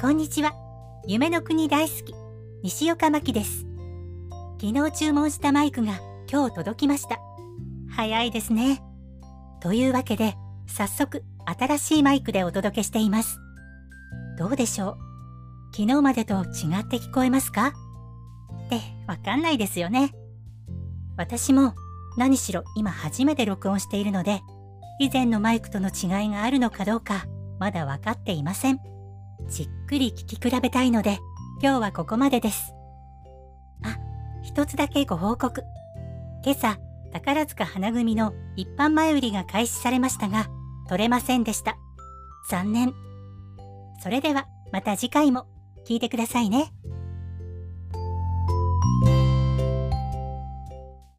こんにちは。夢の国大好き、西岡真希です。昨日注文したマイクが今日届きました。早いですね。というわけで、早速新しいマイクでお届けしています。どうでしょう？昨日までと違って聞こえますか？ってわかんないですよね。私も何しろ今初めて録音しているので、以前のマイクとの違いがあるのかどうかまだ分かっていません。じっくり聞き比べたいので、今日はここまでです。あ、一つだけご報告。今朝、宝塚花組の一般前売りが開始されましたが、取れませんでした。残念。それでは、また次回も聞いてくださいね。